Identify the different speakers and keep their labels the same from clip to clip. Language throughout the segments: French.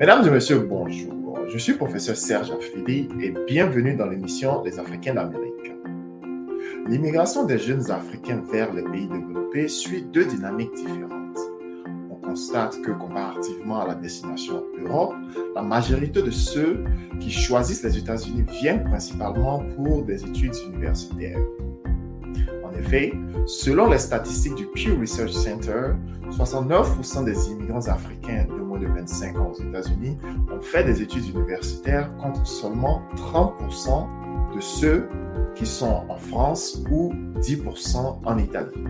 Speaker 1: Mesdames et messieurs, bonjour. Je suis professeur Serge Afidi et bienvenue dans l'émission Les Africains d'Amérique. L'immigration des jeunes Africains vers les pays développés suit deux dynamiques différentes. On constate que comparativement à la destination Europe, la majorité de ceux qui choisissent les États-Unis viennent principalement pour des études universitaires. Effet, selon les statistiques du Pew Research Center, 69% des immigrants africains de moins de 25 ans aux États-Unis ont fait des études universitaires contre seulement 30% de ceux qui sont en France ou 10% en Italie.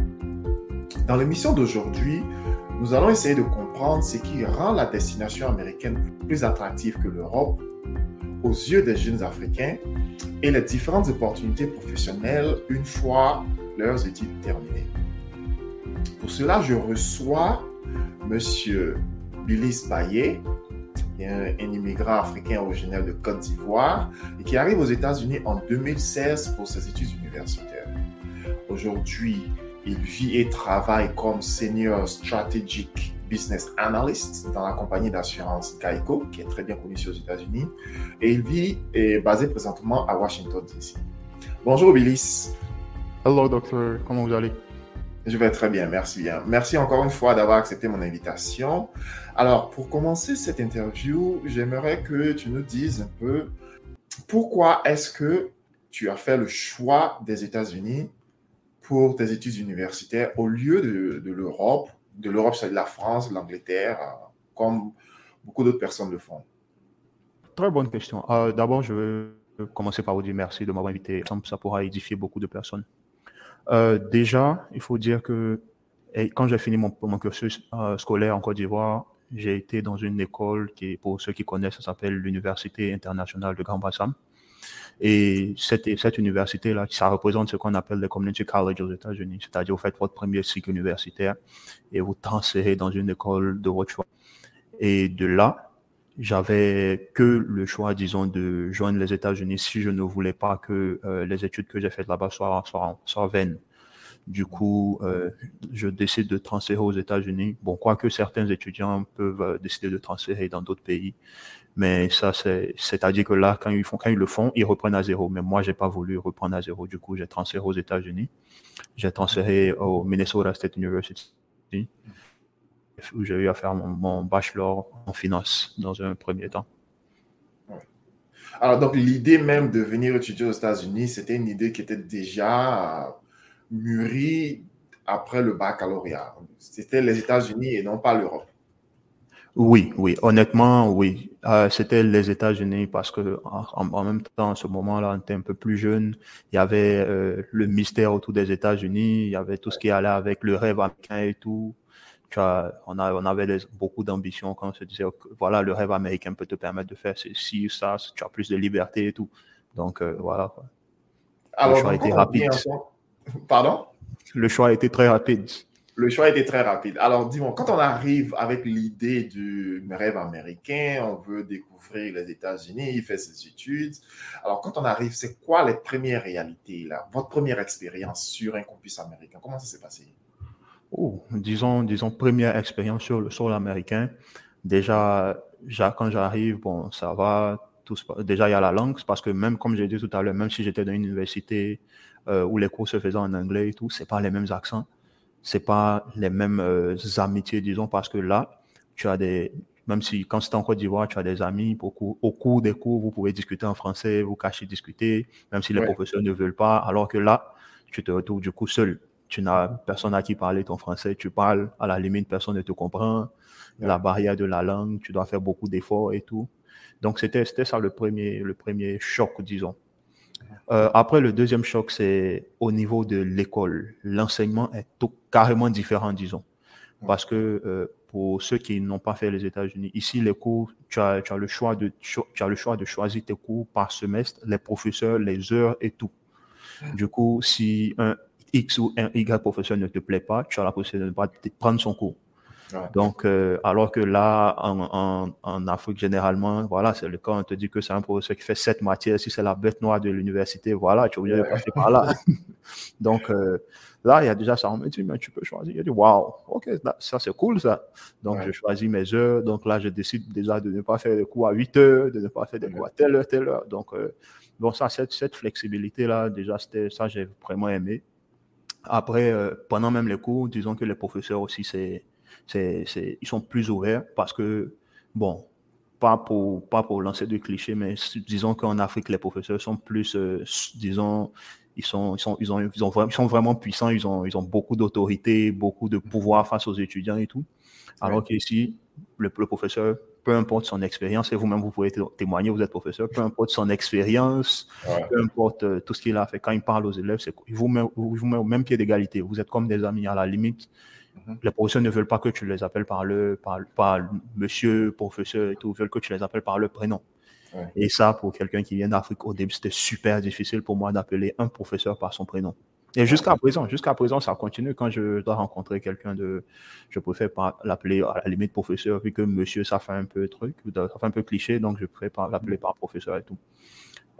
Speaker 1: Dans l'émission d'aujourd'hui, nous allons essayer de comprendre ce qui rend la destination américaine plus attractive que l'Europe aux yeux des jeunes Africains et les différentes opportunités professionnelles une fois leurs études terminées. Pour cela, je reçois M. Billis Baye, qui un, immigrant africain originaire de Côte d'Ivoire et qui arrive aux États-Unis en 2016 pour ses études universitaires. Aujourd'hui, il vit et travaille comme Senior Strategic Business Analyst dans la compagnie d'assurance Geico, qui est très bien connue aux États-Unis. Et il vit et est basé présentement à Washington, D.C. Bonjour, Billis.
Speaker 2: Hello, docteur. Comment vous allez?
Speaker 1: Je vais très bien, merci bien. Merci encore une fois d'avoir accepté mon invitation. Alors, pour commencer cette interview, j'aimerais que tu nous dises un peu pourquoi est-ce que tu as fait le choix des États-Unis pour tes études universitaires au lieu de, l'Europe. De l'Europe, c'est la France, l'Angleterre, comme beaucoup d'autres personnes le font?
Speaker 2: Très bonne question. Euh, d'abord, je vais commencer par vous dire merci de m'avoir invité. Ça pourra édifier beaucoup de personnes. Euh, déjà, il faut dire que quand j'ai fini mon, cursus euh, scolaire en Côte d'Ivoire, j'ai été dans une école qui, pour ceux qui connaissent, ça s'appelle l'Université internationale de Grand Bassam. Et cette, université-là, ça représente ce qu'on appelle le Community College aux États-Unis. C'est-à-dire, vous faites votre premier cycle universitaire et vous transférez dans une école de votre choix. Et de là, j'avais que le choix, disons, de joindre les États-Unis si je ne voulais pas que euh, les études que j'ai faites là-bas soient, soient, soient, vaines. Du coup, euh, je décide de transférer aux États-Unis. Bon, quoique certains étudiants peuvent euh, décider de transférer dans d'autres pays, mais ça, c'est, c'est-à-dire que là, quand ils font, quand ils le font, ils reprennent à zéro. Mais moi, j'ai pas voulu reprendre à zéro. Du coup, j'ai transféré aux États-Unis. J'ai transféré au Minnesota State University où j'ai eu à faire mon, bachelor en finance dans un premier temps.
Speaker 1: Alors, donc, l'idée même de venir étudier aux États-Unis, c'était une idée qui était déjà mûrie après le baccalauréat. C'était les États-Unis et non pas l'Europe.
Speaker 2: Oui, oui, honnêtement, oui. Euh, c'était les États-Unis parce que en, même temps, à ce moment-là, on était un peu plus jeune. Il y avait euh, le mystère autour des États-Unis, il y avait tout ce qui allait avec le rêve américain et tout on, on avait beaucoup d'ambition quand on se disait, voilà, le rêve américain peut te permettre de faire ceci, ça, tu as plus de liberté et tout. Donc, euh, voilà.
Speaker 1: le choix a été rapide. Pardon?
Speaker 2: Le choix a été très rapide.
Speaker 1: Le choix a été très rapide. Alors, dis-moi, quand on arrive avec l'idée du rêve américain, on veut découvrir les États-Unis, faire ses études. Alors, quand on arrive, c'est quoi les premières réalités, là, votre première expérience sur un campus américain Comment ça s'est passé?
Speaker 2: Oh, disons, disons, première expérience sur le sol américain. Déjà, quand j'arrive, bon, ça va. Tout, déjà, il y a la langue, parce que même, comme j'ai dit tout à l'heure, même si j'étais dans une université euh, où les cours se faisaient en anglais et tout, c'est pas les mêmes accents, c'est pas les mêmes euh, amitiés, disons, parce que là, tu as des, même si quand c'est en Côte d'Ivoire, tu as des amis, beaucoup, au cours des cours, vous pouvez discuter en français, vous cachez discuter, même si les professeurs ne veulent pas, alors que là, tu te retrouves du coup seul tu n'as personne à qui parler ton français, tu parles, à la limite, personne ne te comprend, la barrière de la langue, tu dois faire beaucoup d'efforts et tout. Donc, c'était ça le premier, le premier choc, disons. Euh, après, le deuxième choc, c'est au niveau de l'école. L'enseignement est tout, carrément différent, disons. Parce que euh, pour ceux qui n'ont pas fait les États-Unis, ici, les cours, tu as, tu as, le choix de, tu as le choix de choisir tes cours par semestre, les professeurs, les heures et tout. Du coup, si un, X ou un Y professeur ne te plaît pas, tu as la possibilité de prendre son cours. Donc, euh, alors que là, en, en, Afrique, généralement, voilà, c'est le cas, on te dit que c'est un professeur qui fait sept matières. Si c'est la bête noire de l'université, voilà, tu es obligé de passer par là. Donc, euh, là, il y a déjà ça. On me dit, mais tu peux choisir. Il dit, waouh, ok, ça c'est cool ça. Donc, je choisis mes heures. Donc là, je décide déjà de ne pas faire des cours à 8 heures, de ne pas faire des cours à telle heure, telle heure. Donc, euh, bon, ça, cette, cette flexibilité-là, déjà, ça, j'ai vraiment aimé. Après, pendant même les cours, disons que les professeurs aussi, c'est c'est, ils sont plus ouverts parce que, bon, pas pour, pas pour lancer de clichés, mais disons qu'en Afrique, les professeurs sont plus, euh, disons, ils sont, ils sont, ils ont, ils, ont, ils sont vraiment puissants, ils ont, ils ont beaucoup d'autorité, beaucoup de pouvoir face aux étudiants et tout. Alors qu'ici, le, professeur, peu importe son expérience, et vous-même, vous pouvez témoigner, vous êtes professeur, peu importe son expérience, peu importe euh, tout ce qu'il a fait, quand il parle aux élèves, c'est, il vous met, vous met au même pied d'égalité. Vous êtes comme des amis à la limite. Mhm. Les professeurs ne veulent pas que tu les appelles par le, par, monsieur, professeur et tout, ils veulent que tu les appelles par le prénom. Et ça, pour quelqu'un qui vient d'Afrique, au début, c'était super difficile pour moi d'appeler un professeur par son prénom. Et jusqu'à présent, jusqu'à présent, ça continue. Quand je dois rencontrer quelqu'un de, je préfère l'appeler à la limite professeur, vu que monsieur, ça fait un peu truc, ça fait un peu cliché, donc je préfère l'appeler par professeur et tout.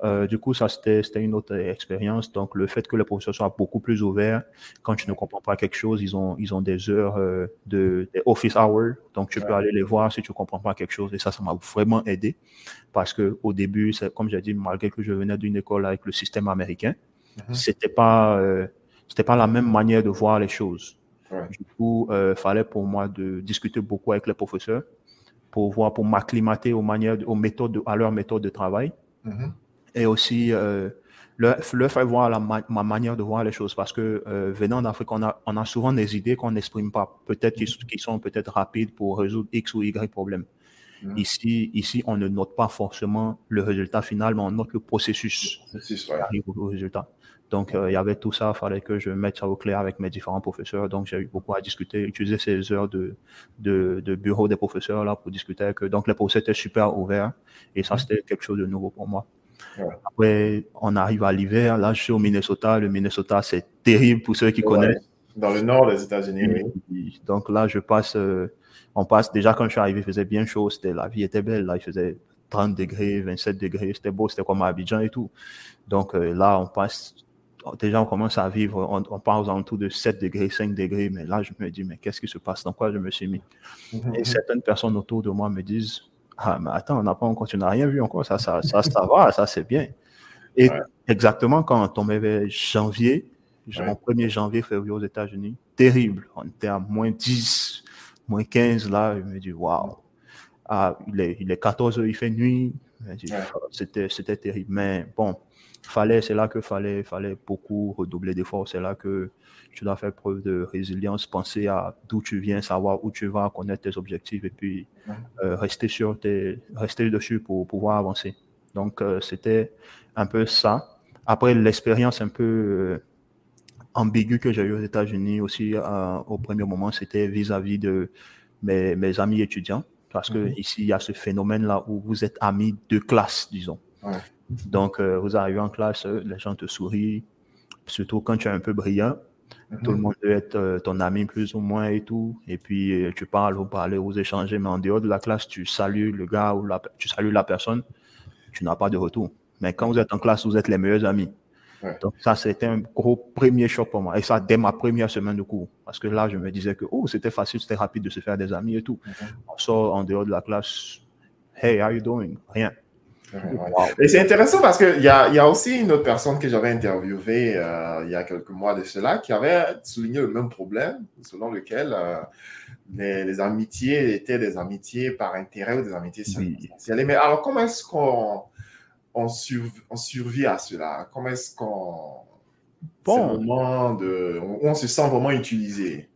Speaker 2: Euh, du coup, ça, c'était une autre expérience. Donc, le fait que les professeurs soient beaucoup plus ouverts, quand tu ne comprends pas quelque chose, ils ont, ils ont des heures euh, de office hours. Donc, tu peux aller les voir si tu ne comprends pas quelque chose. Et ça, ça m'a vraiment aidé. Parce que au début, comme j'ai dit, malgré que je venais d'une école avec le système américain, mm-hmm. c'était pas, euh, c'était pas la même manière de voir les choses. Du coup, il fallait pour moi de discuter beaucoup avec les professeurs pour voir, pour m'acclimater aux manières, aux méthodes, à leur méthode de travail. Mm-hmm et aussi euh, leur, faire voir la ma manière de voir les choses parce que euh, venant d'Afrique, on a, on a souvent des idées qu'on n'exprime pas, peut-être qui, sont peut-être rapides pour résoudre X ou Y problème. Mm. Ici, ici, on ne note pas forcément le résultat final, mais on note le processus, qui arrive au résultat. Donc, euh, il y avait tout ça, il fallait que je mette ça au clair avec mes différents professeurs. Donc, j'ai eu beaucoup à discuter, utiliser ces heures de, de, de, bureau des professeurs là pour discuter avec eux. Donc, les professeurs étaient super ouverts et ça, c'était quelque chose de nouveau pour moi. Après, on arrive à l'hiver. Là, je suis au Minnesota. Le Minnesota, c'est terrible pour ceux qui connaissent.
Speaker 1: Dans le nord des États-Unis,
Speaker 2: oui. Donc là, je passe, euh, on passe, déjà quand je suis arrivé, il faisait bien chaud. La vie était belle. Là, il faisait 30 degrés, 27 degrés. C'était beau. C'était comme à Abidjan et tout. Donc euh, là, on passe, déjà, on commence à vivre, on, on passe en tout de 7 degrés, 5 degrés. Mais là, je me dis, mais qu'est-ce qui se passe? Dans quoi je me suis mis? Mm-hmm. Et certaines personnes autour de moi me disent, ah, mais attends, on n'a pas encore, tu n'as rien vu encore, ça, ça, ça, ça va, ça c'est bien. Et exactement quand on tombait vers janvier, mon 1er janvier, février aux États-Unis, terrible. On était à moins 10, moins 15 là. Je me dis, waouh. Ah, il, est, il est 14 heures, il fait nuit. C'était, c'était terrible. Mais bon, fallait, c'est là que fallait, fallait beaucoup redoubler d'efforts. C'est là que tu dois faire preuve de résilience, penser à d'où tu viens, savoir où tu vas, connaître tes objectifs et puis euh, rester sur tes, rester dessus pour pouvoir avancer. Donc, euh, c'était un peu ça. Après, l'expérience un peu euh, ambiguë que j'ai eue aux États-Unis aussi au premier moment, c'était vis-à-vis de mes, mes, amis étudiants. Parce que mhm. ici, il y a ce phénomène-là où vous êtes amis de classe, disons. Donc, vous arrivez en classe, les gens te sourient, surtout quand tu es un peu brillant. Tout le mhm. monde veut être euh, ton ami plus ou moins et tout. Et puis, euh, tu parles, vous parlez, vous échangez, mais en dehors de la classe, tu salues le gars ou la, tu salues la personne, tu n'as pas de retour. Mais quand vous êtes en classe, vous êtes les meilleurs amis. Donc, ça, c'était un gros premier choc pour moi. Et ça, dès ma première semaine de cours. Parce que là, je me disais que, oh, c'était facile, c'était rapide de se faire des amis et tout. Mhm. On sort en dehors de la classe. Hey, how you doing? Rien.
Speaker 1: Et c'est intéressant parce qu'il y a, y a aussi une autre personne que j'avais interviewée euh, il y a quelques mois de cela qui avait souligné le même problème, selon lequel euh, les, amitiés étaient des amitiés par intérêt ou des amitiés circonstancielles. Mais alors, comment est-ce qu'on on, survit à cela? Comment est-ce qu'on. Bon. de, on se sent vraiment utilisé?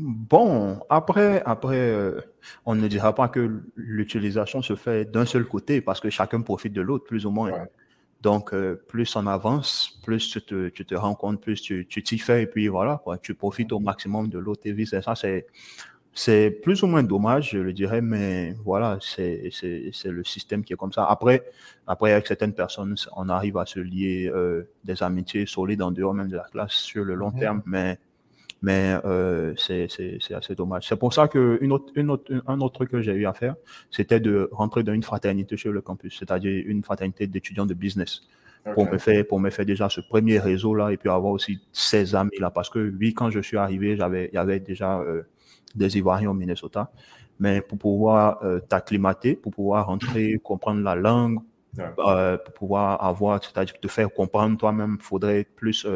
Speaker 2: Bon, après, après euh, on ne dira pas que l'utilisation se fait d'un seul côté parce que chacun profite de l'autre, plus ou moins. Donc, euh, plus on avance, plus tu te, tu te rends compte, plus tu t'y fais et puis voilà, quoi, tu profites au maximum de l'autre et vice Ça, c'est, c'est plus ou moins dommage, je le dirais, mais voilà, c'est, c'est, c'est le système qui est comme ça. Après, après, avec certaines personnes, on arrive à se lier euh, des amitiés solides en dehors même de la classe sur le long mhm. terme, mais Mais euh, c'est assez dommage. C'est pour ça que une autre, une autre, un autre truc que j'ai eu à faire, c'était de rentrer dans une fraternité sur le campus, c'est-à-dire une fraternité d'étudiants de business. Pour, me faire, pour me faire déjà ce premier réseau-là et puis avoir aussi 16 amis-là. Parce que oui, quand je suis arrivé, j'avais, il y avait déjà euh, des Ivoiriens au Minnesota. Mais pour pouvoir euh, t'acclimater, pour pouvoir rentrer, comprendre la langue, euh, pour pouvoir avoir, c'est-à-dire te faire comprendre toi-même, il faudrait plus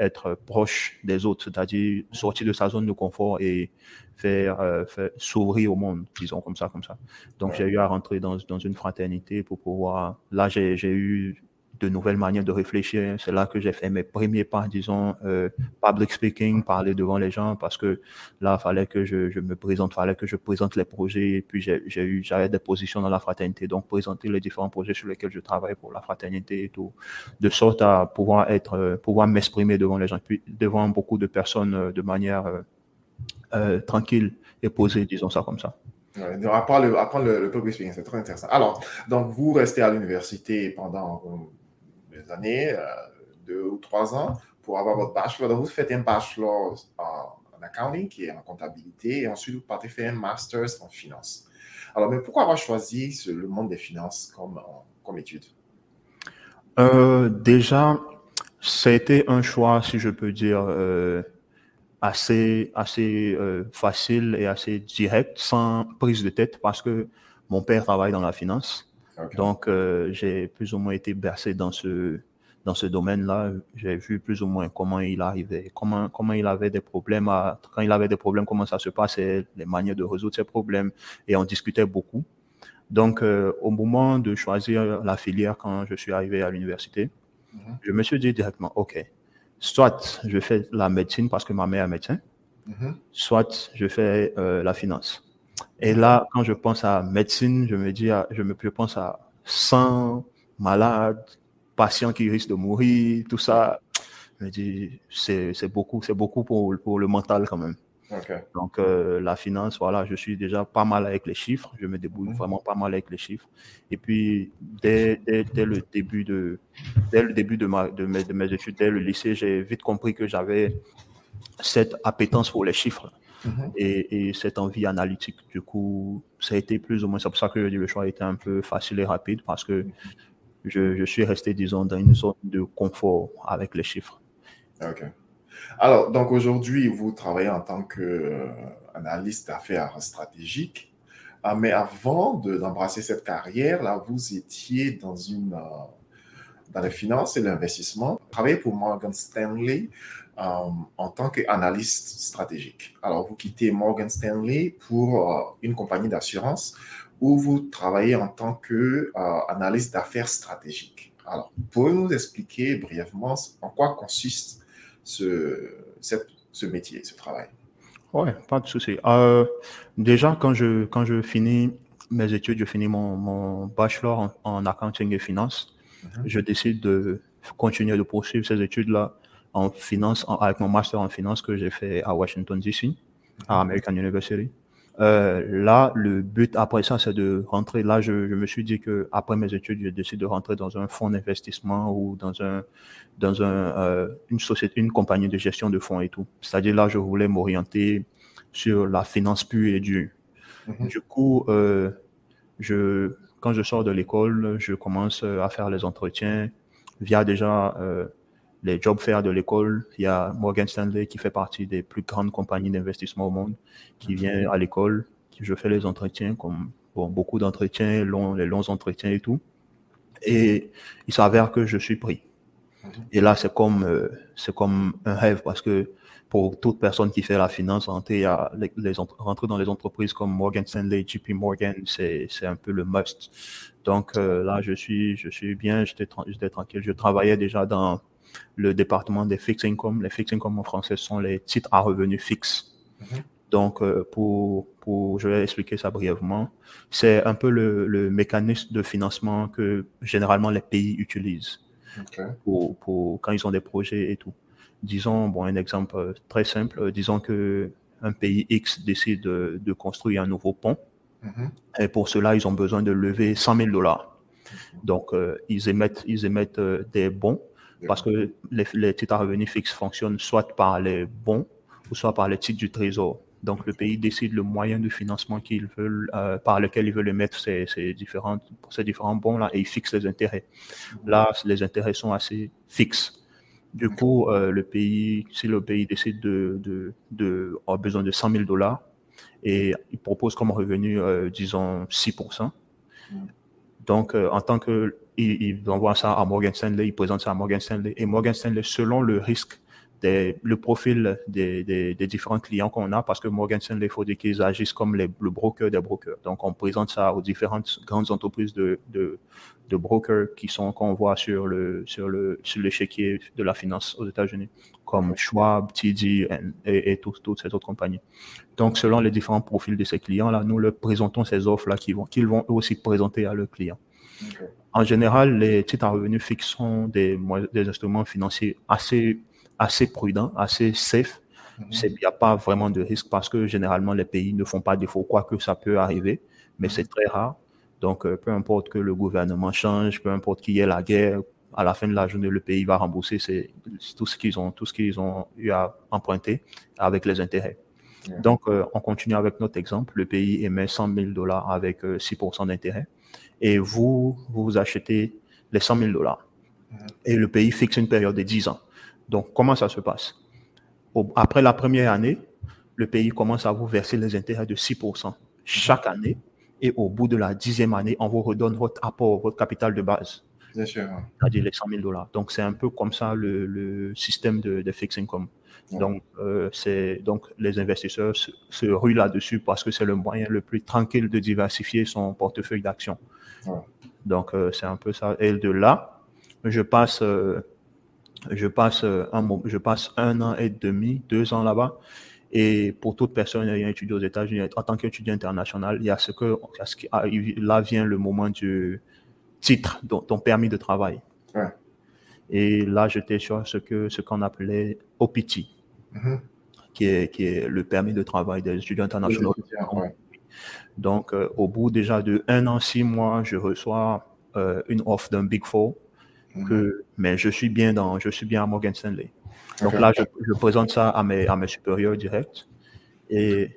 Speaker 2: être proche des autres, c'est-à-dire sortir de sa zone de confort et faire, euh, s'ouvrir au monde, disons comme ça, comme ça. Donc j'ai eu à rentrer dans, dans une fraternité pour pouvoir. Là, j'ai eu de nouvelles manières de réfléchir. C'est là que j'ai fait mes premiers pas, disons, euh, public speaking, parler devant les gens, parce que là, fallait que je, me présente, fallait que je présente les projets. Et puis, j'ai eu, j'avais des positions dans la fraternité, donc présenter les différents projets sur lesquels je travaille pour la fraternité et tout, de sorte à pouvoir être, euh, pouvoir m'exprimer devant les gens, puis devant beaucoup de personnes euh, de manière tranquille et posée, disons ça comme ça.
Speaker 1: Ouais, apprendre le, apprendre le, public speaking, c'est très intéressant. Alors, donc vous restez à l'université pendant années, euh, deux ou trois ans, pour avoir votre bachelor. Donc, vous faites un bachelor en, accounting, qui est en comptabilité, et ensuite vous partez faire un master en finance. Alors, mais pourquoi avoir choisi le monde des finances comme, comme étude?
Speaker 2: Euh, déjà, été un choix, si je peux dire, euh, assez, assez facile et assez direct, sans prise de tête, parce que mon père travaille dans la finance. Donc, euh, j'ai plus ou moins été bercé dans ce, dans ce domaine-là. J'ai vu plus ou moins comment il arrivait, comment, comment il avait des problèmes, à, quand il avait des problèmes, comment ça se passait, les manières de résoudre ces problèmes. Et on discutait beaucoup. Donc, euh, au moment de choisir la filière quand je suis arrivé à l'université, mhm. je me suis dit directement, OK, soit je fais la médecine parce que ma mère est médecin, mhm. soit je fais euh, la finance. Et là, quand je pense à médecine, je me dis, je me pense à 100 malades, patients qui risquent de mourir, tout ça. Je me dis, c'est beaucoup, c'est beaucoup pour, pour le mental quand même. Donc, euh, la finance, voilà, je suis déjà pas mal avec les chiffres. Je me débrouille mhm. vraiment pas mal avec les chiffres. Et puis, dès, dès, dès le début de, dès le début de, ma, de, mes, de mes études, dès le lycée, j'ai vite compris que j'avais cette appétence pour les chiffres. Mhm. et, cette envie analytique. Du coup, ça a été plus ou moins, c'est pour ça que le choix a été un peu facile et rapide parce que je, je suis resté, disons, dans une zone de confort avec les chiffres.
Speaker 1: OK. Alors, donc aujourd'hui, vous travaillez en tant qu'analyste euh, d'affaires stratégiques. Ah, mais avant d'embrasser cette carrière, là, vous étiez dans une, euh, dans les finances et l'investissement. Vous travaillez pour Morgan Stanley en tant qu'analyste stratégique. Alors, vous quittez Morgan Stanley pour euh, une compagnie d'assurance où vous travaillez en tant qu'analyste euh, d'affaires stratégiques. Alors, pouvez-vous nous expliquer brièvement en quoi consiste ce, ce métier, ce travail?
Speaker 2: Oui, pas de souci. déjà, quand je, quand je finis mes études, je finis mon, mon bachelor en, accounting et finance, mhm. je décide de continuer de poursuivre ces études-là en finance, avec mon master en finance que j'ai fait à Washington DC, à American University. Euh, là, le but après ça, c'est de rentrer. Là, je, je, me suis dit que après mes études, je décide de rentrer dans un fonds d'investissement ou dans un dans un euh, une société, une compagnie de gestion de fonds et tout. C'est-à-dire là, je voulais m'orienter sur la finance pure et dure. Mm-hmm. Du coup, euh, je quand je sors de l'école, je commence à faire les entretiens via déjà les job fairs de l'école. Il y a Morgan Stanley qui fait partie des plus grandes compagnies d'investissement au monde, qui vient à l'école. Je fais les entretiens, comme bon, beaucoup d'entretiens, long, les longs entretiens et tout. Et il s'avère que je suis pris. Mhm. Et là, c'est comme, euh, c'est comme un rêve parce que pour toute personne qui fait la finance, rentrer, à les, rentrer dans les entreprises comme Morgan Stanley, JP Morgan, c'est, c'est un peu le must. Donc euh, là, je suis, je suis bien, j'étais, j'étais tranquille. Je travaillais déjà dans le département des fixed income. Les fixed income en français sont les titres à revenus fixes. Mhm. Donc, euh, pour, pour, je vais expliquer ça brièvement. C'est un peu le, le, mécanisme de financement que généralement les pays utilisent pour, pour, quand ils ont des projets et tout. Disons, bon, un exemple euh, très simple, euh, disons que un pays X décide de, de construire un nouveau pont. Mhm. Et pour cela, ils ont besoin de lever 100 000 dollars. Donc, ils émettent, ils émettent des bons parce que les, les titres à revenus fixes fonctionnent soit par les bons ou soit par les titres du trésor. Donc, le pays décide le moyen de financement euh, par lequel il veut le mettre ces, ces différentes, ces différents bons-là et il fixe les intérêts. Là, les intérêts sont assez fixes. Du coup, euh, le pays, si le pays décide de, de, de avoir besoin de 100 000 dollars et il propose comme revenu, euh, disons, 6%. Donc, euh, en tant que, il, il envoie ça à Morgan Stanley, il présente ça à Morgan Stanley. Et Morgan Stanley, selon le risque des, le profil des, des, des différents clients qu'on a, parce que Morgan Stanley, il faut dire qu'ils agissent comme les, le broker des brokers. Donc, on présente ça aux différentes grandes entreprises de, de, de brokers qui sont, qu'on voit sur le, sur le, sur l'échiquier de la finance aux États-Unis, comme Schwab, TD et, et toutes, toutes ces autres compagnies. Donc, selon les différents profils de ces clients-là, nous leur présentons ces offres-là qu'ils vont, qu'ils vont eux aussi présenter à leurs clients. En général, les titres à revenus fixes sont des, des instruments financiers assez, assez prudents, assez safe.
Speaker 1: Mhm.
Speaker 2: Il n'y a pas vraiment de risque parce que généralement les pays ne font pas défaut, quoique ça peut arriver, mais c'est très rare. Donc, euh, peu importe que le gouvernement change, peu importe qu'il y ait la guerre, à la fin de la journée, le pays va rembourser c'est tout ce qu'ils ont, tout ce qu'ils ont eu à emprunter avec les intérêts. Donc, euh, on continue avec notre exemple. Le pays émet 100 000 dollars avec euh, 6% d'intérêt et vous, vous vous achetez les 100 000 dollars.
Speaker 1: Mhm.
Speaker 2: Et le pays fixe une période de 10 ans. Donc, comment ça se passe? Au- Après la première année, le pays commence à vous verser les intérêts de 6% chaque année. Et au bout de la dixième année, on vous redonne votre apport, votre capital de base,
Speaker 1: Bien sûr.
Speaker 2: c'est-à-dire les 100 000 dollars. Donc, c'est un peu comme ça le, le système de, de fixed income.
Speaker 1: Ouais.
Speaker 2: Donc, euh, c'est donc les investisseurs se, se ruent là-dessus parce que c'est le moyen le plus tranquille de diversifier son portefeuille d'actions.
Speaker 1: Ouais.
Speaker 2: Donc, euh, c'est un peu ça. Et de là, je passe, euh, je passe euh, un, je passe un an et demi, deux ans là-bas. Et pour toute personne ayant étudié aux États-Unis, en tant qu'étudiant international, il y a ce que, là vient le moment du titre, ton, ton permis de travail.
Speaker 1: Ouais.
Speaker 2: Et là, j'étais sur ce que, ce qu'on appelait OPT,
Speaker 1: Mhm.
Speaker 2: qui est, qui est le permis de travail des étudiants internationaux.
Speaker 1: ouais.
Speaker 2: Donc, euh, au bout déjà de un an, six mois, je reçois euh, une offre d'un Big Four. Que, mais je suis bien dans, je suis bien à Morgan Stanley. Donc là, je, je présente ça à mes, à mes supérieurs directs et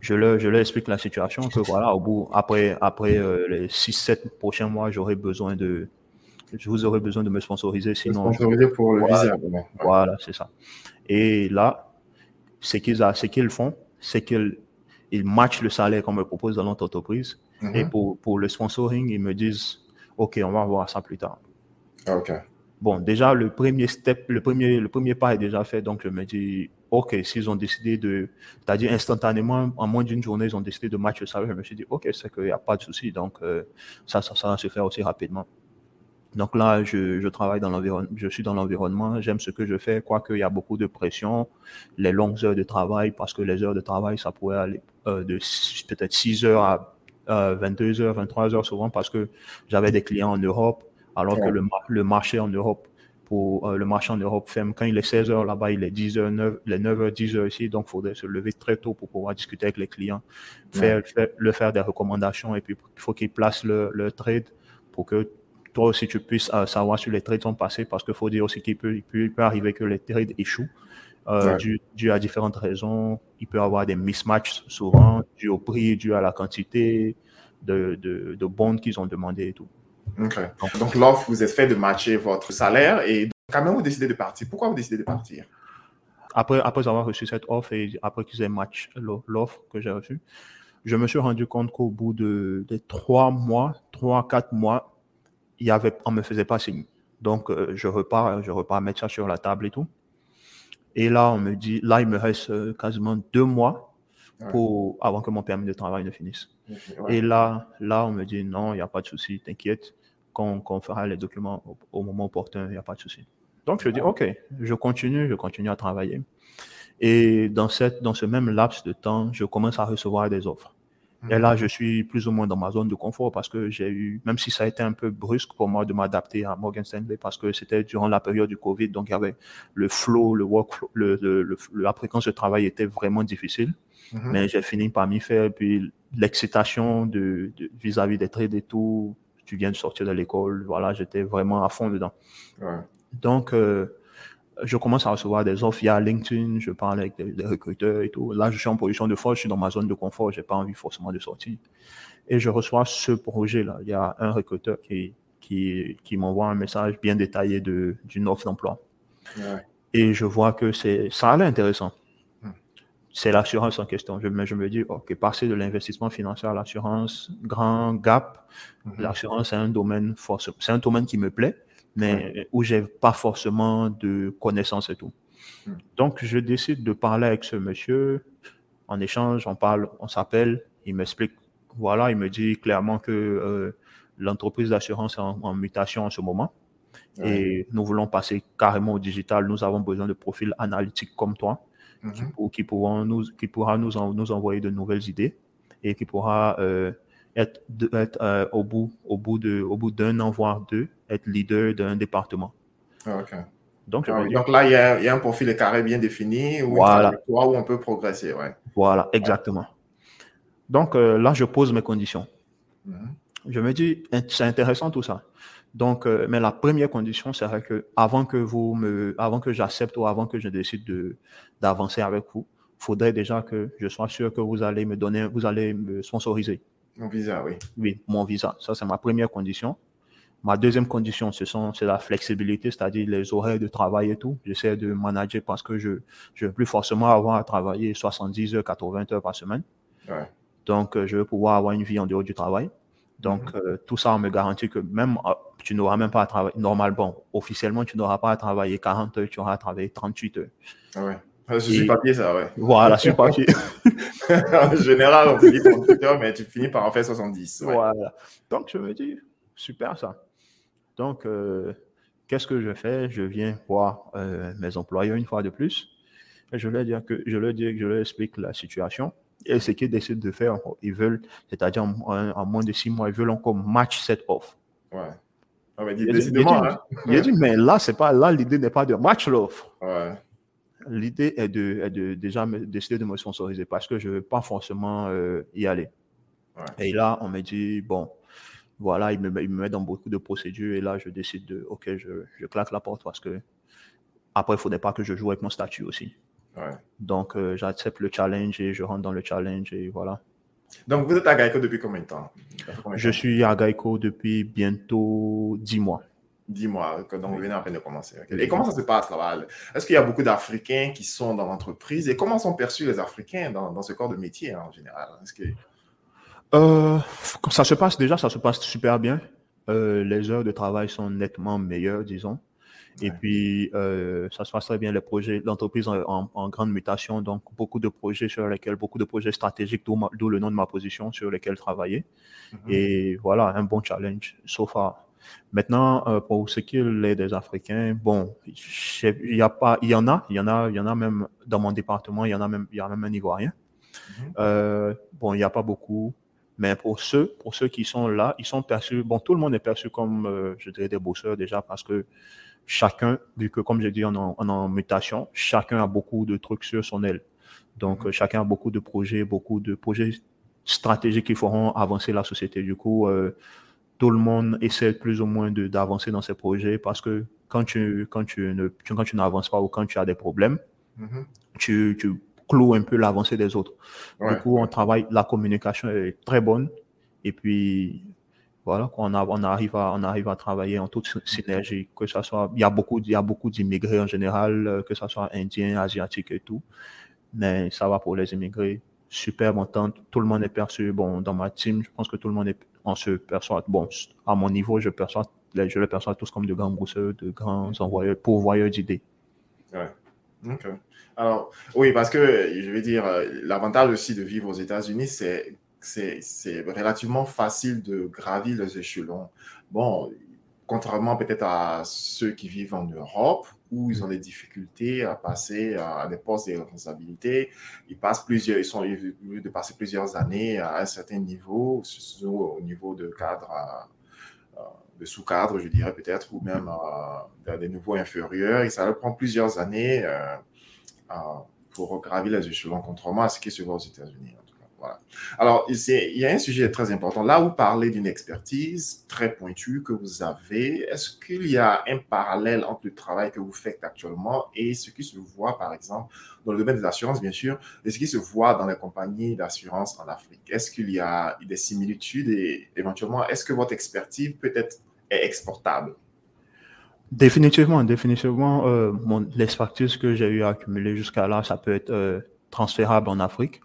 Speaker 2: je leur, je leur explique la situation que voilà, au bout, après, après euh, les six, sept prochains mois, j'aurai besoin de, je vous aurai besoin de me sponsoriser, sinon, je-
Speaker 1: Sponsorisé pour le visa.
Speaker 2: voilà, c'est ça. Et là, ce qu'ils a- ce qu'ils font, c'est qu'ils ils matchent le salaire qu'on me propose dans notre entreprise.
Speaker 1: Mhm.
Speaker 2: Et pour, pour le sponsoring, ils me disent, OK, on va voir ça plus tard.
Speaker 1: Ah.
Speaker 2: Bon, déjà, le premier step, le premier, le premier pas est déjà fait. Donc, je me dis, OK, s'ils ont décidé de, c'est-à-dire instantanément, en moins d'une journée, ils ont décidé de matcher salaire, je me suis dit, OK, c'est qu'il n'y a pas de souci. Donc, euh, ça, ça, ça va se faire aussi rapidement. Donc là, je, je travaille dans l'environnement, je suis dans l'environnement, j'aime ce que je fais, quoique il y a beaucoup de pression, les longues heures de travail, parce que les heures de travail, ça pourrait aller euh, de peut-être 6 heures à euh, 22 heures, 23 heures souvent, parce que j'avais des clients en Europe, alors que le, mar- le marché en Europe, pour euh, le marché en Europe ferme quand il est 16 heures là-bas, il est 10 heures, 9, les 9 heures, 10 heures ici, donc il faudrait se lever très tôt pour pouvoir discuter avec les clients, faire, faire, leur faire des recommandations et puis il faut qu'ils placent le, le trade pour que toi aussi tu puisses euh, savoir si les trades sont passés parce qu'il faut dire aussi qu'il peut, il peut, il peut arriver que les trades échouent euh,
Speaker 1: Ouais.
Speaker 2: dû, dû à différentes raisons. Il peut y avoir des mismatchs souvent dû au prix, dû à la quantité de, de, de bonds qu'ils ont demandé et tout.
Speaker 1: Donc, l'offre vous est fait de matcher votre salaire et quand même vous décidez de partir. Pourquoi vous décidez de partir?
Speaker 2: Après, après avoir reçu cette offre et après qu'ils aient match l'o- l'offre que j'ai reçue, je me suis rendu compte qu'au bout de, de trois mois, trois, quatre mois, il y avait, on me faisait pas signe. Donc, euh, je repars, je repars mettre ça sur la table et tout. Et là, on me dit, là, il me reste euh, quasiment deux mois
Speaker 1: Ouais.
Speaker 2: pour, avant que mon permis de travail ne finisse.
Speaker 1: Ouais.
Speaker 2: Et là, là, on me dit, non, il n'y a pas de souci, t'inquiète, qu'on fera les documents au, au moment opportun, il n'y a pas de souci. Donc, je dis, OK, je continue, je continue à travailler. Et dans, cette, dans ce même laps de temps, je commence à recevoir des offres. Et là, je suis plus ou moins dans ma zone de confort parce que j'ai eu, même si ça a été un peu brusque pour moi de m'adapter à Morgan Stanley parce que c'était durant la période du Covid, donc il y avait le flow, le workflow, le, le, le- la fréquence de travail était vraiment difficile.
Speaker 1: Mhm.
Speaker 2: Mais j'ai fini par m'y faire. Et puis l'excitation de, de- vis-à-vis des trades et tout, tu viens de sortir de l'école, voilà, j'étais vraiment à fond dedans.
Speaker 1: Ouais.
Speaker 2: Donc, euh, je commence à recevoir des offres via LinkedIn, je parle avec des, recruteurs et tout. Là, je suis en position de force, je suis dans ma zone de confort, j'ai pas envie forcément de sortir. Et je reçois ce projet-là. Il y a un recruteur qui, qui, qui m'envoie un message bien détaillé d'une offre d'emploi. Et je vois que c'est ça a l'air intéressant. Hmm. C'est l'assurance en question. Je, je me dis, OK, passer de l'investissement financier à l'assurance, grand gap. Hmm. L'assurance, c'est un domaine c'est un domaine qui me plaît mais où j'ai pas forcément de connaissances et tout. Hmm. Donc, je décide de parler avec ce monsieur. En échange, on parle, on s'appelle, il m'explique, voilà, il me dit clairement que euh, l'entreprise d'assurance est en, mutation en ce moment. Et nous voulons passer carrément au digital. Nous avons besoin de profils analytiques comme toi, qui, mm-hmm. qui, pourront nous, qui pourra nous, nous envoyer de nouvelles idées et qui pourra euh, être, être euh, au bout, au bout de, au bout d'un an voire deux, être leader d'un département.
Speaker 1: Ah, donc, ah donc, là, il y, a, il y, a, un profil carré bien défini où,
Speaker 2: voilà.
Speaker 1: où on peut progresser. Ouais.
Speaker 2: Voilà, exactement. Donc euh, là, je pose mes conditions. Mhm. Je me dis, c'est intéressant tout ça. Donc, euh, mais la première condition serait que avant que vous me, avant que j'accepte ou avant que je décide de d'avancer avec vous, faudrait déjà que je sois sûr que vous allez me donner, vous allez me sponsoriser.
Speaker 1: Mon visa, oui.
Speaker 2: Oui, mon visa. Ça, c'est ma première condition. Ma deuxième condition, ce sont, c'est la flexibilité, c'est-à-dire les horaires de travail et tout. J'essaie de manager parce que je ne veux plus forcément avoir à travailler 70 heures, 80 heures par semaine. Donc, euh, je veux pouvoir avoir une vie en dehors du travail. Donc, mhm. euh, tout ça me garantit que même euh, tu n'auras même pas à travailler, normalement, officiellement, tu n'auras pas à travailler 40 heures, tu auras à travailler 38 heures.
Speaker 1: Ah ouais. Sur papier, ça, ouais.
Speaker 2: Voilà, sur papier.
Speaker 1: en général, on te dit 38 heures, mais tu finis par en faire 70.
Speaker 2: Voilà. Donc, je me dis, super ça. Donc, euh, qu'est-ce que je fais? Je viens voir euh, mes employeurs une fois de plus. Et je leur dis que je leur dis je leur explique la situation et ce qu'ils décident de faire. Ils veulent, c'est-à-dire en, moins de six mois, ils veulent encore match cette offre.
Speaker 1: Ouais. Ah, mais décidément,
Speaker 2: hein. dit, mais là, c'est pas là, l'idée n'est pas de match l'offre. Ouais l'idée est de, de, déjà décider de me sponsoriser parce que je ne veux pas forcément euh, y aller. Et là, on me dit, bon, voilà, il me, il me met dans beaucoup de procédures et là, je décide de, OK, je, je claque la porte parce que après, il ne faudrait pas que je joue avec mon statut aussi. Donc, euh, j'accepte le challenge et je rentre dans le challenge et voilà.
Speaker 1: Donc, vous êtes à Geico depuis combien de temps?
Speaker 2: Je suis à Geico depuis bientôt 10 mois.
Speaker 1: Dis-moi, donc vous venez à peine de commencer. Et comment ça se passe là-bas Est-ce qu'il y a beaucoup d'Africains qui sont dans l'entreprise? Et comment sont perçus les Africains dans, dans ce corps de métier en général? Que...
Speaker 2: euh, Ça se passe déjà, ça se passe super bien. Euh, les heures de travail sont nettement meilleures, disons. Et puis, euh, ça se passe très bien. Les projets, l'entreprise en, en, grande mutation, donc beaucoup de projets sur lesquels, beaucoup de projets stratégiques, d'où le nom de ma position, sur lesquels travailler. Mm-hmm. Et voilà, un bon challenge so far. Maintenant, euh, pour ce qui est des Africains, bon, il y a pas, il y en a, il y en a, il y en a même dans mon département, il y en a même, il y a même un Ivoirien. Mhm. Euh, bon, il n'y a pas beaucoup, mais pour ceux, pour ceux qui sont là, ils sont perçus. Bon, tout le monde est perçu comme, euh, je dirais, des bosseurs déjà parce que chacun, vu que comme j'ai dit, on est en, mutation, chacun a beaucoup de trucs sur son aile. Donc, mhm. chacun a beaucoup de projets, beaucoup de projets stratégiques qui feront avancer la société. Du coup, tout le monde essaie plus ou moins d'avancer dans ces projets parce que quand tu, quand tu ne, quand tu n'avances pas ou quand tu as des problèmes, mm-hmm. tu, tu cloues un peu l'avancée des autres. Du coup, on travaille, la communication est très bonne et puis voilà, on, a, on, arrive à, on arrive à travailler en toute synergie, que ça soit, il y a beaucoup, beaucoup d'immigrés en général, euh, que ce soit indiens, asiatiques et tout, mais ça va pour les immigrés, super entente, tout le monde est perçu, bon, dans ma team, je pense que tout le monde est se perçoit, bon, à mon niveau, je perçois, je les perçois tous comme de grands brousseurs, de grands envoyeurs, pourvoyeurs d'idées.
Speaker 1: Ouais. Alors, oui, parce que je vais dire, euh, l'avantage aussi de vivre aux États-Unis, c'est c'est relativement facile de gravir les échelons. Bon, contrairement peut-être à ceux qui vivent en Europe, où ils ont des difficultés à passer à des postes de responsabilité. Ils passent plusieurs, ils sont obligés de passer plusieurs années à un certain niveau, au niveau de cadre, euh, de sous-cadre, je dirais peut-être, ou même à des niveaux inférieurs. Et ça leur prend plusieurs années euh, pour gravir les échelons, contrairement à ce qui se voit aux États-Unis. Voilà. Alors, il y a un sujet très important. Là, vous parlez d'une expertise très pointue que vous avez. Est-ce qu'il y a un parallèle entre le travail que vous faites actuellement et ce qui se voit, par exemple, dans le domaine des assurances, bien sûr, et ce qui se voit dans les compagnies d'assurance en Afrique? Est-ce qu'il y a des similitudes et éventuellement, est-ce que votre expertise peut être exportable?
Speaker 2: Définitivement, définitivement, euh, l'expertise que j'ai eu à accumuler jusqu'à là, ça peut être euh, transférable en Afrique.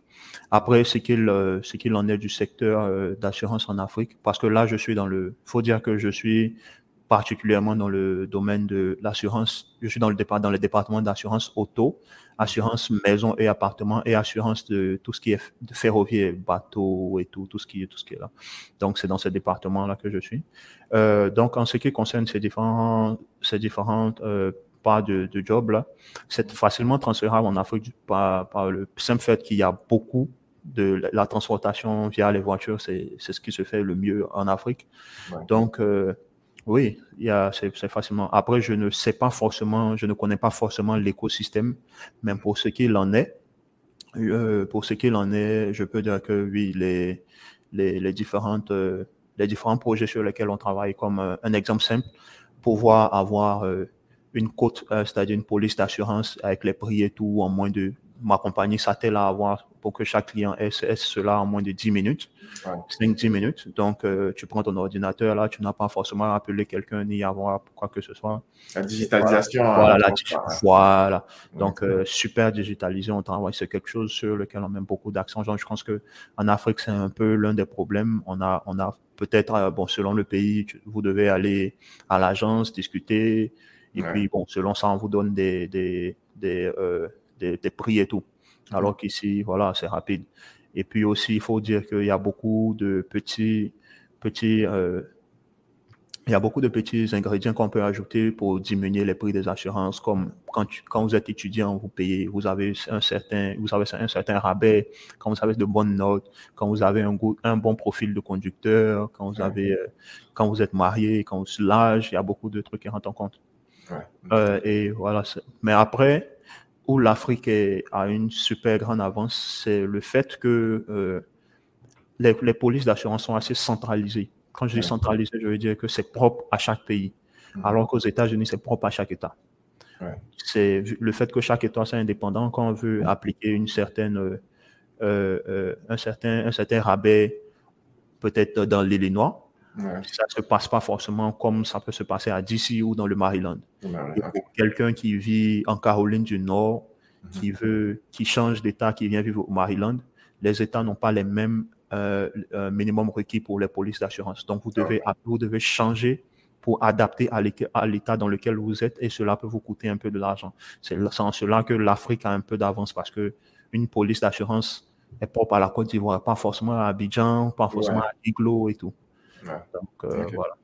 Speaker 2: Après, ce qu'il euh, ce qu'il en est du secteur euh, d'assurance en Afrique, parce que là, je suis dans le, faut dire que je suis particulièrement dans le domaine de l'assurance. Je suis dans le départ dans le département d'assurance auto, assurance maison et appartement et assurance de tout ce qui est ferroviaire, bateau et tout, tout ce qui est tout ce qui est là. Donc c'est dans ce département là que je suis. Euh, donc en ce qui concerne ces différents ces différentes euh, pas de, de job là, c'est facilement transférable en Afrique par, par le simple fait qu'il y a beaucoup de la, transportation via les voitures, c'est ce qui se fait le mieux en Afrique. Donc, euh, oui, il y a, c'est, facilement. Après, je ne sais pas forcément, je ne connais pas forcément l'écosystème, même pour ce qu'il en est. Euh, pour ce qu'il en est, je peux dire que oui, les, les, les différentes, euh, les différents projets sur lesquels on travaille, comme euh, un exemple simple, pouvoir avoir une cote, c'est-à-dire une police d'assurance avec les prix et tout en moins de ma compagnie s'attelle à avoir pour que chaque client ait, cela en moins de 10 minutes, 5-10 minutes. Donc, euh, tu prends ton ordinateur, là, tu n'as pas forcément à appeler quelqu'un ni avoir quoi que ce soit.
Speaker 1: La digitalisation.
Speaker 2: Voilà, hein, voilà. Donc, euh, super digitalisé, on travaille. C'est quelque chose sur lequel on met beaucoup d'accent. Je pense que en Afrique, c'est un peu l'un des problèmes. On a, on a peut-être, euh, bon, selon le pays, vous devez aller à l'agence, discuter. Et puis, bon, selon ça, on vous donne des, des, des, des, des prix et tout. Alors qu'ici, voilà, c'est rapide. Et puis aussi, il faut dire qu'il y a beaucoup de petits, petits, euh, il y a beaucoup de petits ingrédients qu'on peut ajouter pour diminuer les prix des assurances, comme quand, quand vous êtes étudiant, vous payez, vous avez un certain, vous avez un certain rabais, quand vous avez de bonnes notes, quand vous avez un, un bon profil de conducteur, quand vous avez, euh, quand vous êtes marié, quand vous l'âge, il y a beaucoup de trucs qui rentrent en compte. Euh, et voilà. Mais après, où l'Afrique a une super grande avance, c'est le fait que euh, les, les, polices d'assurance sont assez centralisées. Quand je dis centralisé, je veux dire que c'est propre à chaque pays, mhm. alors qu'aux États-Unis, c'est propre à chaque État. C'est le fait que chaque État soit indépendant quand on veut appliquer une certaine, euh, euh, un, certain, un certain rabais, peut-être dans l'Illinois, ça ne se passe pas forcément comme ça peut se passer à DC ou dans le Maryland. Quelqu'un qui vit en Caroline du Nord, mhm. qui veut, qui change d'État, qui vient vivre au Maryland, les États n'ont pas les mêmes euh, euh minimum requis pour les polices d'assurance. Donc, vous devez, vous devez changer pour adapter à l'état dans lequel vous êtes et cela peut vous coûter un peu de l'argent. C'est en cela que l'Afrique a un peu d'avance parce que une police d'assurance est propre à la Côte d'Ivoire, pas forcément à Abidjan, pas forcément à Iglo et tout. Donc, euh, voilà.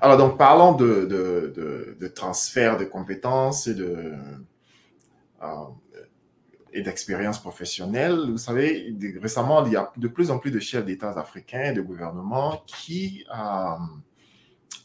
Speaker 1: Alors, donc, parlons de, de, de, transfert de compétences et de. Euh, et d'expérience professionnelle. Vous savez, récemment, il y a de plus en plus de chefs d'État africains et de gouvernements qui euh,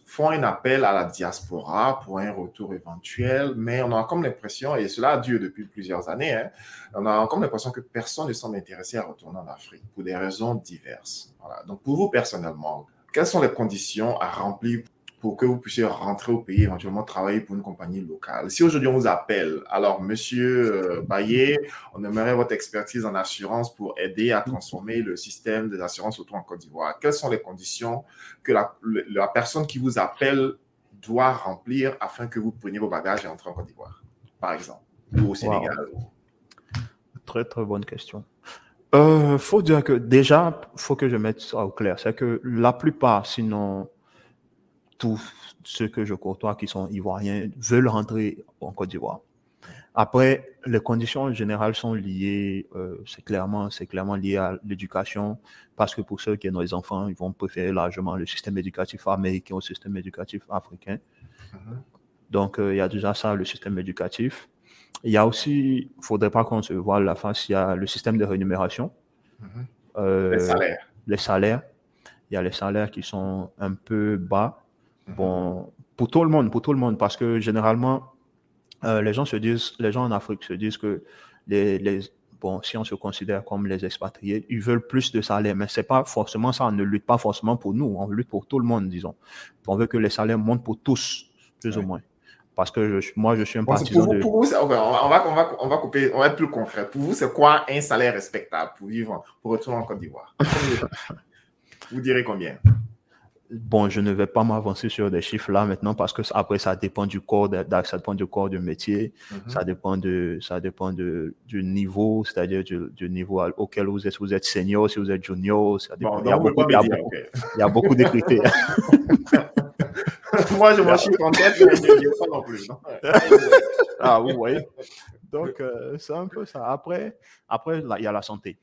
Speaker 1: font un appel à la diaspora pour un retour éventuel, mais on a comme l'impression, et cela a dû depuis plusieurs années, hein, on a comme l'impression que personne ne semble intéressé à retourner en Afrique pour des raisons diverses. Voilà. Donc, pour vous personnellement, quelles sont les conditions à remplir pour que vous puissiez rentrer au pays, éventuellement travailler pour une compagnie locale? Si aujourd'hui on vous appelle, alors monsieur euh, Bayer, on aimerait votre expertise en assurance pour aider à transformer le système des assurances auto en Côte d'Ivoire. Quelles sont les conditions que la, la, personne qui vous appelle doit remplir afin que vous preniez vos bagages et entrez en Côte d'Ivoire, par exemple, ou au Sénégal?
Speaker 2: Très, très bonne question. Euh, faut dire que déjà, faut que je mette ça au clair. C'est que la plupart, sinon tous ceux que je côtoie qui sont ivoiriens, veulent rentrer en Côte d'Ivoire. Après, les conditions générales sont liées, euh, c'est clairement, c'est clairement lié à l'éducation, parce que pour ceux qui ont des enfants, ils vont préférer largement le système éducatif américain au système éducatif africain. Mm-hmm. Donc, euh, il y a déjà ça, le système éducatif. Il y a aussi, il ne faudrait pas qu'on se voit la face, il y a le système de rémunération.
Speaker 1: Mhm. Euh, les salaires.
Speaker 2: Les salaires. Il y a les salaires qui sont un peu bas. Mhm. Bon, pour tout le monde, pour tout le monde, parce que généralement, euh, les gens se disent, les gens en Afrique se disent que les, les bon, si on se considère comme les expatriés, ils veulent plus de salaire, mais c'est pas forcément ça. On ne lutte pas forcément pour nous, on lutte pour tout le monde, disons. On veut que les salaires montent pour tous, plus ou moins. Parce que moi, je suis un partisan
Speaker 1: pour vous, Pour vous, on, va, on, va, on va couper, on va être plus concret. Pour vous, c'est quoi un salaire respectable pour vivre, pour retourner en Côte d'Ivoire? Vous direz combien?
Speaker 2: Bon, je ne vais pas m'avancer sur des chiffres là maintenant parce que après ça dépend du corps, ça dépend du corps du métier, mhm. ça dépend de, ça dépend de, du niveau, c'est-à-dire du, niveau auquel vous êtes. vous êtes senior, si vous êtes junior, ça dépend. il, y a beaucoup, il, y a beaucoup, de critères.
Speaker 1: Moi, je m'en suis en tête, mais je ne dis pas non plus.
Speaker 2: ah, vous voyez. Donc, euh, c'est un peu ça. Après, après il y a la santé.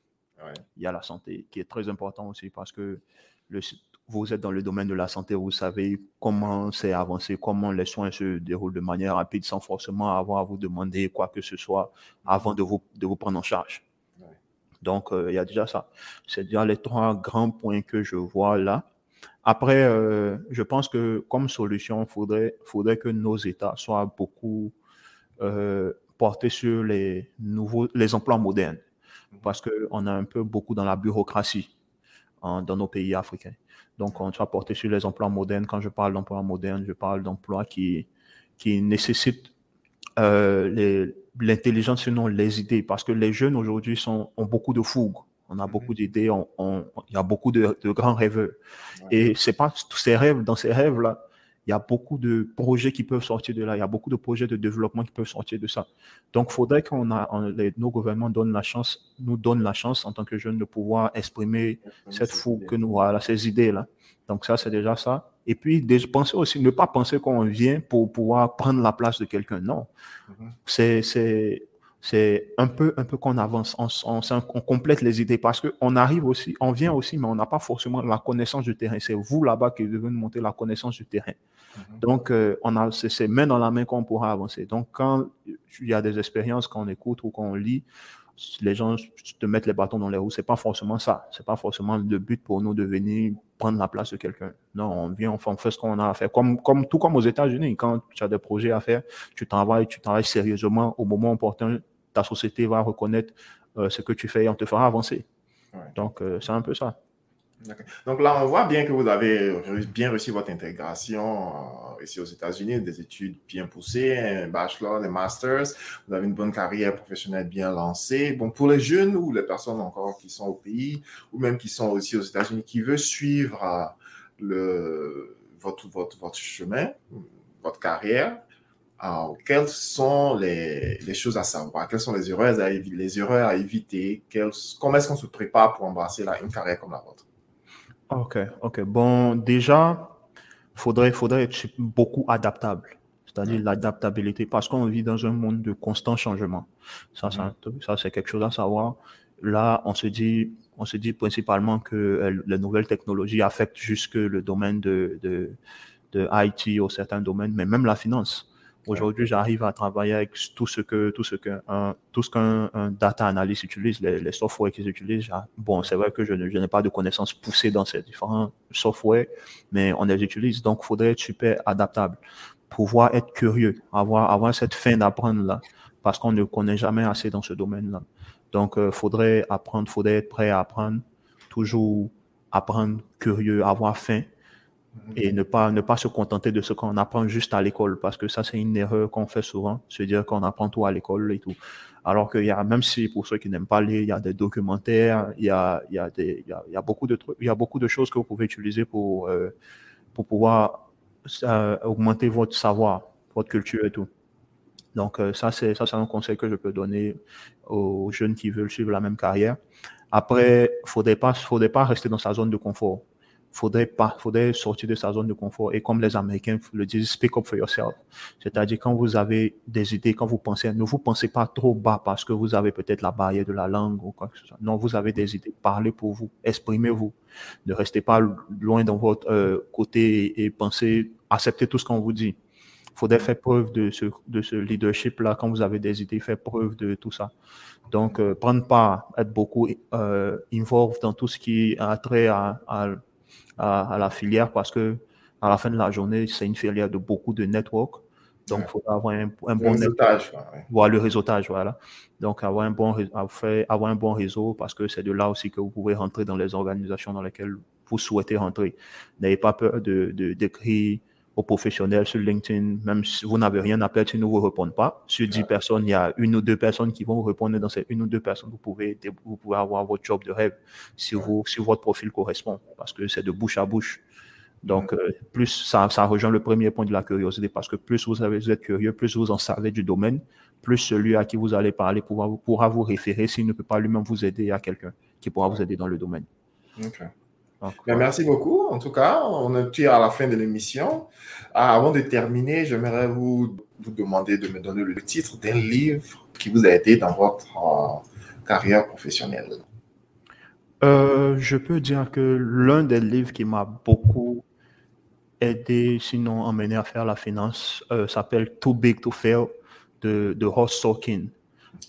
Speaker 2: Il y a la santé qui est très important aussi parce que le, vous êtes dans le domaine de la santé, vous savez comment c'est avancé, comment les soins se déroulent de manière rapide sans forcément avoir à vous demander quoi que ce soit avant de vous, de vous prendre en charge. Donc, euh, il y a déjà ça. C'est déjà les trois grands points que je vois là. Après, euh, je pense que comme solution, il faudrait, faudrait que nos États soient beaucoup euh, portés sur les nouveaux, les emplois modernes. Mm-hmm. Parce qu'on a un peu beaucoup dans la bureaucratie dans nos pays africains. Donc, on doit porter sur les emplois modernes. Quand je parle d'emplois modernes, je parle d'emplois qui, qui nécessitent euh, l'intelligence, sinon les idées. Parce que les jeunes aujourd'hui ont beaucoup de fougue. On a mhm. beaucoup d'idées, il y a beaucoup de, grands rêveurs. Et c'est pas tous ces rêves, dans ces rêves-là, il y a beaucoup de projets qui peuvent sortir de là. Il y a beaucoup de projets de développement qui peuvent sortir de ça. Donc, il faudrait que nos gouvernements donnent la chance, nous donnent la chance en tant que jeunes de pouvoir exprimer cette fougue que nous, voilà, ces idées-là. Donc, ça, c'est déjà ça. Et puis, penser aussi, ne pas penser qu'on vient pour pouvoir prendre la place de quelqu'un. Non. Mhm. C'est, c'est un peu, un peu qu'on avance, on, on, complète les idées parce qu'on arrive aussi, on vient aussi, mais on n'a pas forcément la connaissance du terrain. C'est vous là-bas qui devez nous monter la connaissance du terrain. Mhm. Donc, euh, on a, c'est main dans la main qu'on pourra avancer. Donc, quand il y a des expériences, qu'on écoute ou qu'on lit, les gens te mettent les bâtons dans les roues. C'est pas forcément ça. C'est pas forcément le but pour nous de venir prendre la place de quelqu'un. Non, on vient, on fait ce qu'on a à faire. Comme, comme, tout comme aux États-Unis, quand tu as des projets à faire, tu travailles, tu travailles sérieusement au moment opportun ta société va reconnaître euh, ce que tu fais et on te fera avancer. Donc, euh, c'est un peu ça.
Speaker 1: Donc là, on voit bien que vous avez bien reçu votre intégration euh, ici aux États-Unis, des études bien poussées, un bachelor, des masters. Vous avez une bonne carrière professionnelle bien lancée. Bon, pour les jeunes ou les personnes encore qui sont au pays ou même qui sont aussi aux États-Unis, qui veulent suivre le, votre, votre, votre chemin, votre carrière, alors, quelles sont les, choses à savoir? Quelles sont les erreurs à, éviter? comment est-ce qu'on se prépare pour embrasser une carrière comme la vôtre?
Speaker 2: OK, OK. Bon, déjà, faudrait, faudrait être beaucoup adaptable, c'est-à-dire l'adaptabilité, parce qu'on vit dans un monde de constant changement. Ça, ça, ça c'est quelque chose à savoir. Là, on se dit, on se dit principalement que euh, les nouvelles technologies affectent jusque le domaine de, de, de IT ou certains domaines, mais même la finance. Aujourd'hui, j'arrive à travailler avec tout ce que tout ce qu'un tout ce qu'un data analyst utilise, les, softwares qu'ils utilisent. Bon, c'est vrai que je, n'ai pas de connaissances poussées dans ces différents softwares, mais on les utilise. Donc, il faudrait être super adaptable, pouvoir être curieux, avoir avoir cette fin d'apprendre là, parce qu'on ne connaît jamais assez dans ce domaine-là. Donc, il euh, faudrait apprendre, faudrait être prêt à apprendre, toujours apprendre, curieux, avoir faim et ne pas, ne pas se contenter de ce qu'on apprend juste à l'école, parce que ça, c'est une erreur qu'on fait souvent, se dire qu'on apprend tout à l'école et tout. Alors qu'il y a, même si pour ceux qui n'aiment pas lire, il y a des documentaires, il y a, il y a, des, il y a, il beaucoup de trucs, il y a beaucoup de choses que vous pouvez utiliser pour, euh, pour pouvoir euh, augmenter votre savoir, votre culture et tout. Donc, euh, ça, c'est, ça, c'est un conseil que je peux donner aux jeunes qui veulent suivre la même carrière. Après, faudrait pas, faudrait pas rester dans sa zone de confort faudrait pas, faudrait sortir de sa zone de confort. Et comme les Américains le disent, speak up for yourself. C'est-à-dire quand vous avez des idées, quand vous pensez, ne vous pensez pas trop bas parce que vous avez peut-être la barrière de la langue ou quoi que ce soit. Non, vous avez des idées, parlez pour vous, exprimez-vous. Ne restez pas loin dans votre euh, côté et, pensez, acceptez tout ce qu'on vous dit. Faudrait faire preuve de ce, de ce leadership-là quand vous avez des idées, faire preuve de tout ça. Donc, euh, prendre part, être beaucoup euh, involved dans tout ce qui a trait à, à à, la filière parce que à la fin de la journée, c'est une filière de beaucoup de network. Donc, il faut avoir un, bon
Speaker 1: réseautage, quoi, ouais.
Speaker 2: Voilà, le réseautage, voilà. Donc, avoir un bon, avoir un bon réseau parce que c'est de là aussi que vous pouvez rentrer dans les organisations dans lesquelles vous souhaitez rentrer. N'ayez pas peur de, de, d'écrire aux professionnels sur LinkedIn, même si vous n'avez rien à perdre, s'ils ne vous répondent pas. Sur 10 personnes, il y a une ou deux personnes qui vont vous répondre. Dans ces une ou deux personnes, vous pouvez, vous pouvez avoir votre job de rêve si, vous, si votre profil correspond parce que c'est de bouche à bouche. Donc, euh, plus ça, ça rejoint le premier point de la curiosité parce que plus vous, avez, vous êtes curieux, plus vous en savez du domaine, plus celui à qui vous allez parler pourra, vous- pourra vous référer s'il ne peut pas lui-même vous aider à quelqu'un qui pourra vous aider dans le domaine.
Speaker 1: Ok.
Speaker 2: Donc,
Speaker 1: Ben, merci beaucoup. En tout cas, on tire à la fin de l'émission. Ah, avant de terminer, j'aimerais vous, vous demander de me donner le titre d'un livre qui vous a aidé dans votre euh, carrière professionnelle.
Speaker 2: Euh, je peux dire que l'un des livres qui m'a beaucoup aidé, sinon emmené à faire la finance, euh, s'appelle Too Big to Fail de, de Ross Sorkin.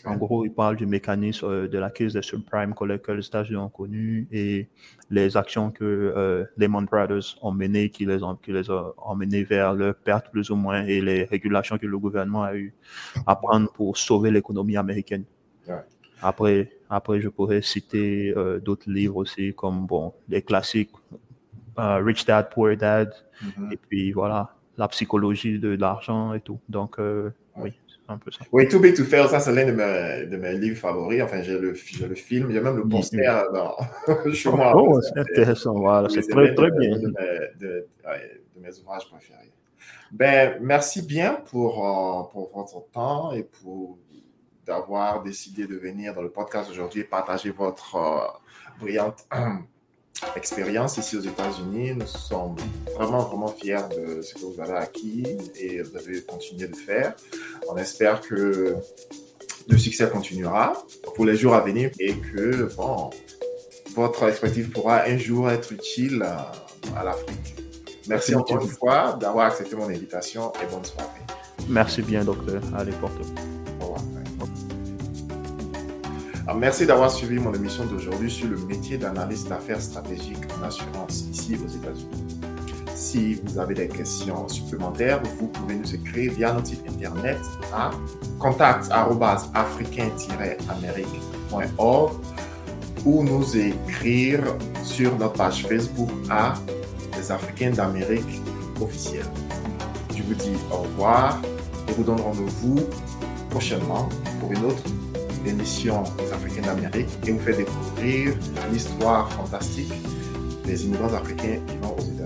Speaker 2: En gros, il parle du mécanisme euh, de la crise des subprimes que les, que les États-Unis ont connu et les actions que euh, Lehman Brothers ont menées, qui les ont, qui les ont emmenés vers leur perte plus ou moins et les régulations que le gouvernement a eu à prendre pour sauver l'économie américaine. Après, après, je pourrais citer euh, d'autres livres aussi, comme bon, les classiques euh, Rich Dad, Poor Dad,
Speaker 1: Mhm.
Speaker 2: et puis voilà, la psychologie de l'argent et tout. Donc, euh, oui, un peu ça.
Speaker 1: Oui, Too Big to Fail, ça c'est l'un de mes, de mes livres favoris. Enfin, j'ai le, le film, j'ai même le poster dans, chez moi.
Speaker 2: Oh, c'est intéressant, voilà,
Speaker 1: Oui,
Speaker 2: c'est très, très
Speaker 1: de-
Speaker 2: bien.
Speaker 1: De mes ouvrages préférés. Ben, merci bien pour, euh, pour votre temps et pour d'avoir décidé de venir dans le podcast aujourd'hui et partager votre euh, brillante expérience ici aux États-Unis. Nous sommes vraiment, vraiment fiers de ce que vous avez acquis et vous avez continué de faire. On espère que le succès continuera pour les jours à venir et que, bon, votre expertise pourra un jour être utile à, à l'Afrique. Merci encore une fois d'avoir accepté mon invitation et bonne soirée.
Speaker 2: Merci bien, docteur. Allez, porte.
Speaker 1: Alors, merci d'avoir suivi mon émission d'aujourd'hui sur le métier d'analyste d'affaires stratégiques en assurance ici aux États-Unis. Si vous avez des questions supplémentaires, vous pouvez nous écrire via notre site internet à contact-africain-amérique.org ou nous écrire sur notre page Facebook à Les Africains d'Amérique officiels. Je vous dis au revoir et vous donne rendez-vous prochainement pour une autre des Africains d'Amérique et vous fait découvrir l'histoire fantastique des immigrants africains vivant aux États-Unis.